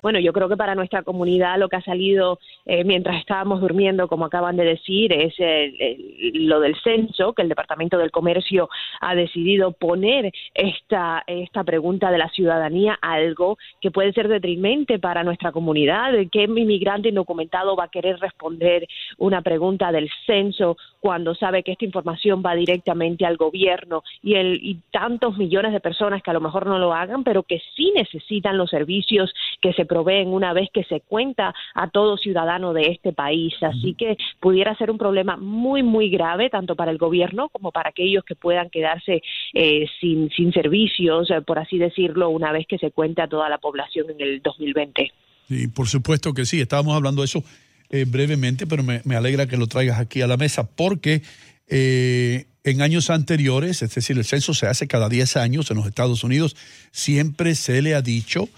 Bueno, yo creo que para nuestra comunidad lo que ha salido eh, mientras estábamos durmiendo, como acaban de decir, es el- lo del censo, que el Departamento del Comercio ha decidido poner esta, esta pregunta de la ciudadanía, algo que puede ser detrimente para nuestra comunidad. ¿Qué inmigrante indocumentado va a querer responder una pregunta del censo cuando sabe que esta información va directamente al gobierno y, el, y tantos millones de personas que a lo mejor no lo hagan, pero que sí necesitan los servicios que se proveen una vez que se cuenta a todo ciudadano de este país. Así que pudiera ser un problema muy, muy grave, tanto para el gobierno como para aquellos que puedan quedarse eh, sin, sin servicios, eh, por así decirlo, una vez que se cuente a toda la población en el 2020. Sí, por supuesto que sí. Estábamos hablando de eso eh, brevemente, pero me, me alegra que lo traigas aquí a la mesa porque eh, en años anteriores, es decir, el censo se hace cada 10 años en los Estados Unidos, siempre se le ha dicho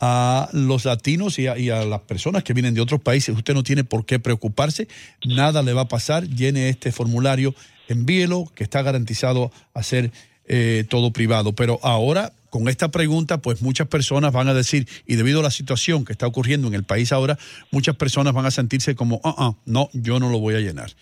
a los latinos y a, las personas que vienen de otros países, usted no tiene por qué preocuparse, nada le va a pasar, llene este formulario, envíelo, que está garantizado a ser eh, todo privado. Pero ahora, con esta pregunta, pues muchas personas van a decir, y debido a la situación que está ocurriendo en el país ahora, muchas personas van a sentirse como, ah, ah, no, yo no lo voy a llenar.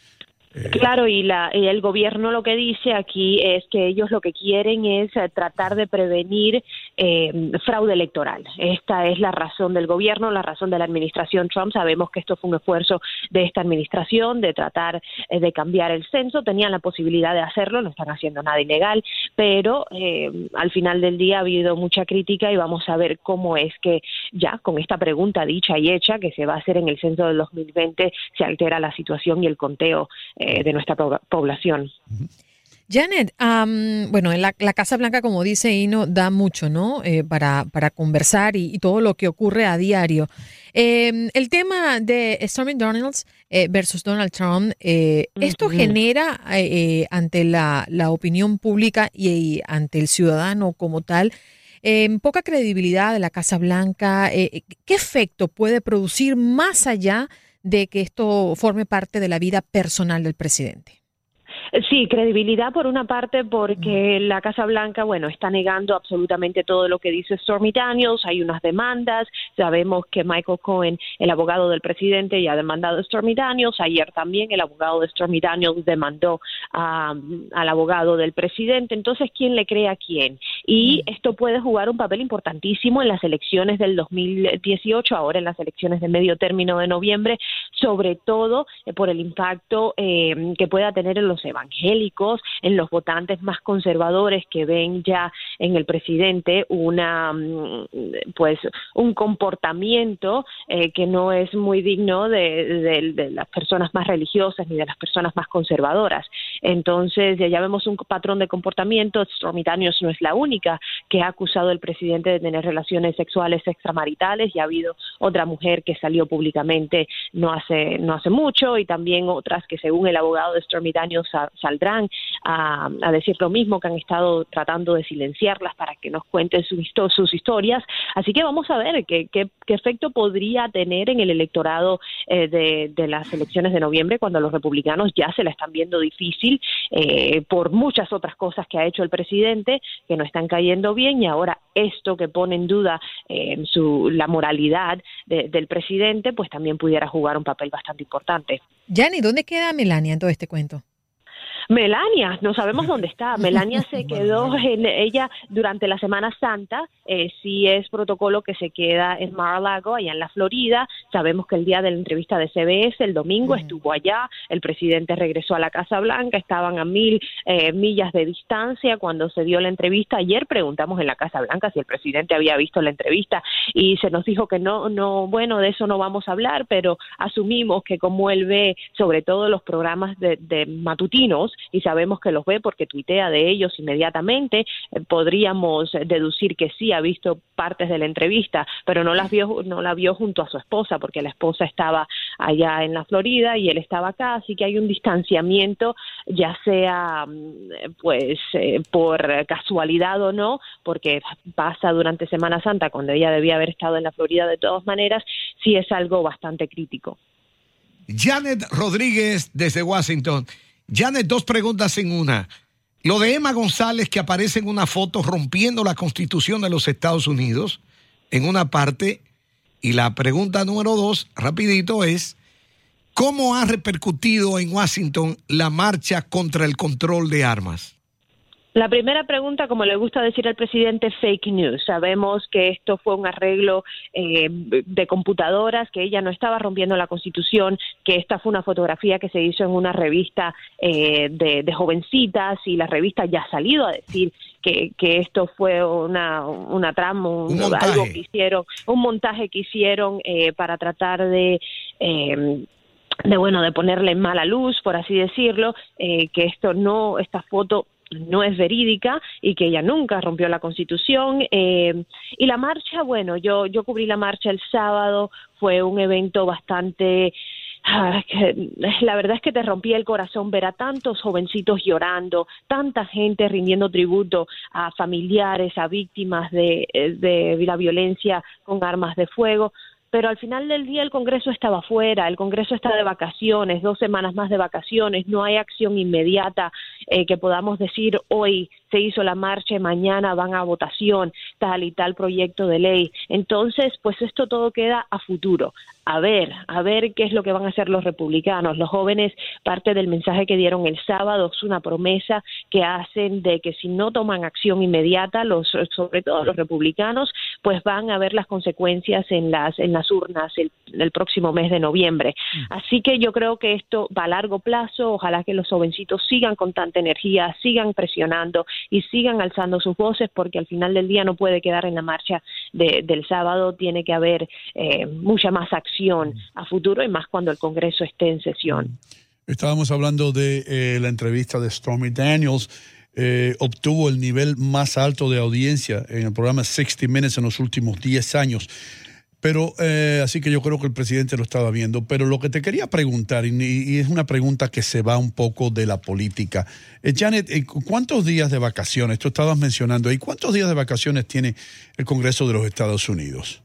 Claro, y, la, el gobierno lo que dice aquí es que ellos lo que quieren es eh, tratar de prevenir eh, fraude electoral. Esta es la razón del gobierno, la razón de la administración Trump. Sabemos que esto fue un esfuerzo de esta administración de tratar eh, de cambiar el censo. Tenían la posibilidad de hacerlo, no están haciendo nada ilegal, pero eh, al final del día ha habido mucha crítica y vamos a ver cómo es que ya con esta pregunta dicha y hecha que se va a hacer en el censo del 2020 se altera la situación y el conteo eh, de nuestra po- población. Janet, am, bueno, en la, la Casa Blanca, como dice Ino, da mucho, ¿no? Eh, para, para conversar y, y todo lo que ocurre a diario. Eh, el tema de Stormy Daniels eh, versus Donald Trump, eh, ¿esto genera eh, ante la, la opinión pública y, y ante el ciudadano como tal eh, poca credibilidad de la Casa Blanca? Eh, ¿Qué efecto puede producir más allá de que esto forme parte de la vida personal del presidente? Sí, credibilidad por una parte porque la Casa Blanca, bueno, está negando absolutamente todo lo que dice Stormy Daniels, hay unas demandas, sabemos que Michael Cohen, el abogado del presidente, ya ha demandado a Stormy Daniels, ayer también el abogado de Stormy Daniels demandó a- al abogado del presidente, entonces, ¿quién le cree a quién? y esto puede jugar un papel importantísimo en las elecciones del 2018, ahora en las elecciones de medio término de noviembre, sobre todo eh, por el impacto eh, que pueda tener en los evangélicos, en los votantes más conservadores que ven ya en el presidente una mm, pues un comportamiento eh, que no es muy digno de, las personas más religiosas ni de las personas más conservadoras. Entonces ya, vemos un patrón de comportamiento. Stormy no es la única que ha acusado al presidente de tener relaciones sexuales extramaritales. Ya ha habido otra mujer que salió públicamente no hace no hace mucho y también otras que según el abogado de Stormy Daniels saldrán a, decir lo mismo que han estado tratando de silenciarlas para que nos cuenten sus historias. Así que vamos a ver qué, qué, efecto podría tener en el electorado eh, de, de, las elecciones de noviembre cuando los republicanos ya se la están viendo difícil eh, por muchas otras cosas que ha hecho el presidente que no están cayendo bien y ahora esto que pone en duda eh, su, la moralidad del presidente pues también pudiera jugar un papel bastante importante. Yanni, ¿dónde queda Melania en todo este cuento? Melania, no sabemos dónde está. Melania se quedó en ella durante la Semana Santa. Eh, sí es protocolo que se queda en Mar-a-Lago, allá en la Florida. Sabemos que el día de la entrevista de CBS, el domingo, estuvo allá. El presidente regresó a la Casa Blanca. Estaban a mil eh, millas de distancia cuando se dio la entrevista. Ayer preguntamos en la Casa Blanca si el presidente había visto la entrevista y se nos dijo que no, no, bueno, de eso no vamos a hablar, pero asumimos que como él ve sobre todo los programas de matutinos, y sabemos que los ve porque tuitea de ellos inmediatamente, eh, podríamos deducir que sí ha visto partes de la entrevista, pero no las vio no la vio junto a su esposa porque la esposa estaba allá en la Florida y él estaba acá, así que hay un distanciamiento ya sea mm, pues eh, por casualidad o no, porque pasa durante Semana Santa cuando ella debía haber estado en la Florida de todas maneras, sí es algo bastante crítico. Janet Rodríguez desde Washington. Janet, dos preguntas en una. Lo de Emma González que aparece en una foto rompiendo la constitución de los Estados Unidos, en una parte. Y la pregunta número dos, rapidito, es, ¿cómo ha repercutido en Washington la marcha contra el control de armas? La primera pregunta, como le gusta decir al presidente, fake news. Sabemos que esto fue un arreglo eh, de computadoras, que ella no estaba rompiendo la Constitución, que esta fue una fotografía que se hizo en una revista eh, de, jovencitas y la revista ya ha salido a decir que, esto fue una, una trama, un, algo que hicieron, un montaje que hicieron eh, para tratar de de bueno de ponerle en mala luz por así decirlo que esto no esta foto no es verídica y que ella nunca rompió la constitución. Eh, y la marcha, bueno, yo, yo cubrí la marcha el sábado, fue un evento bastante... Ah, la verdad es que te rompía el corazón ver a tantos jovencitos llorando, tanta gente rindiendo tributo a familiares, a víctimas de, de la violencia con armas de fuego pero al final del día el Congreso estaba fuera, el Congreso está de vacaciones, dos semanas más de vacaciones, no hay acción inmediata eh, que podamos decir hoy se hizo la marcha y mañana van a votación tal y tal proyecto de ley. Entonces, pues esto todo queda a futuro. A ver, a ver qué es lo que van a hacer los republicanos. Los jóvenes, parte del mensaje que dieron el sábado es una promesa que hacen de que si no toman acción inmediata, los, sobre todo los republicanos, pues van a ver las consecuencias en las, en las urnas el, el próximo mes de noviembre. Mm. Así que yo creo que esto va a largo plazo. Ojalá que los jovencitos sigan con tanta energía, sigan presionando y sigan alzando sus voces porque al final del día no puede quedar en la marcha del sábado, tiene que haber eh, mucha más acción a futuro y más cuando el Congreso esté en sesión. Estábamos hablando de eh, la entrevista de Stormy Daniels. Eh, obtuvo el nivel más alto de audiencia en el programa 60 Minutes en los últimos 10 años. Pero, eh, así que yo creo que el presidente lo estaba viendo. Pero lo que te quería preguntar, y, es una pregunta que se va un poco de la política. Eh, Janet, eh, ¿cuántos días de vacaciones, tú estabas mencionando ahí, cuántos días de vacaciones tiene el Congreso de los Estados Unidos?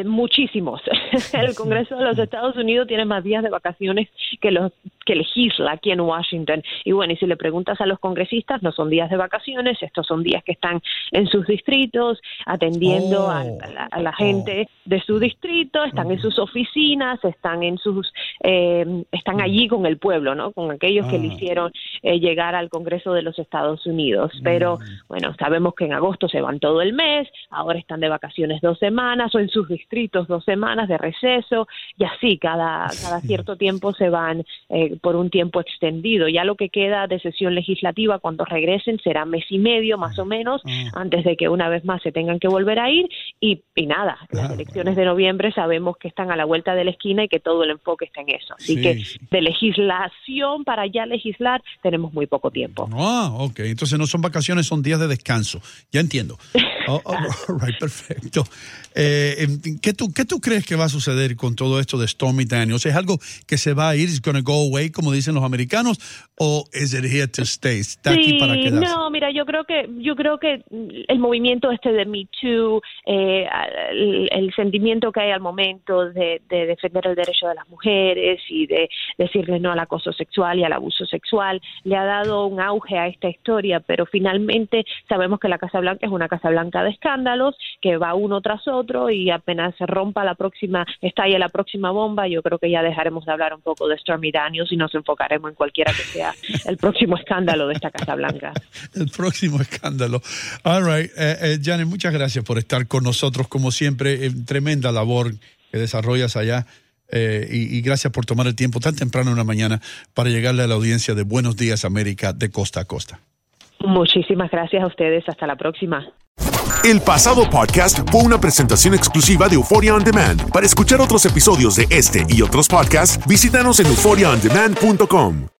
Eh, muchísimos. el Congreso de los Estados Unidos tiene más días de vacaciones que los que legisla aquí en Washington. Y bueno, y si le preguntas a los congresistas, no son días de vacaciones, estos son días que están en sus distritos, atendiendo a, Oh. la, gente de su distrito, están en sus oficinas, están en sus, eh, están allí con el pueblo, ¿no? Con aquellos que le Ah. hicieron eh, llegar al Congreso de los Estados Unidos. Pero Mm. bueno, sabemos que en agosto se van todo el mes, ahora están de vacaciones dos semanas o en sus distritos dos semanas de receso y así cada, cada cierto tiempo se van eh, por un tiempo extendido. Ya lo que queda de sesión legislativa cuando regresen será mes y medio más o menos antes de que una vez más se tengan que volver a ir y, y nada, las elecciones de noviembre sabemos que están a la vuelta de la esquina y que todo el enfoque está en eso. Así Sí, que sí. de legislación para ya legislar tenemos muy poco tiempo. Ah, ok. Entonces no son vacaciones, son días de descanso. Ya entiendo. Oh, oh, right, perfecto. Eh, em, ¿qué, tú, ¿Qué tú crees que va a suceder con todo esto de Stormy Daniels? ¿Es algo que se va a ir, it's gonna go away, como dicen los americanos, o is it here to stay? ¿Está aquí para Sí, quedarse? no, mira, yo creo que yo creo que el movimiento este de Me Too, eh, el, sentimiento que hay al momento de, de defender el derecho de las mujeres y de decirle no al acoso sexual y al abuso sexual, le ha dado un auge a esta historia, pero finalmente sabemos que la Casa Blanca es una Casa Blanca de escándalos que va uno tras otro y apenas se rompa la próxima, estalle la próxima bomba, yo creo que ya dejaremos de hablar un poco de Stormy Daniels y nos enfocaremos en cualquiera que sea el próximo escándalo de esta Casa Blanca. El próximo escándalo. All right. Eh, eh, Janet, muchas gracias por estar con nosotros, como siempre. eh, tremenda labor que desarrollas allá. eh, y, y gracias por tomar el tiempo tan temprano en la mañana para llegarle a la audiencia de Buenos Días América de costa a costa. Muchísimas gracias a ustedes. Hasta la próxima. El pasado podcast fue una presentación exclusiva de Euphoria On Demand. Para escuchar otros episodios de este y otros podcasts, visítanos en euphoriaondemand.com.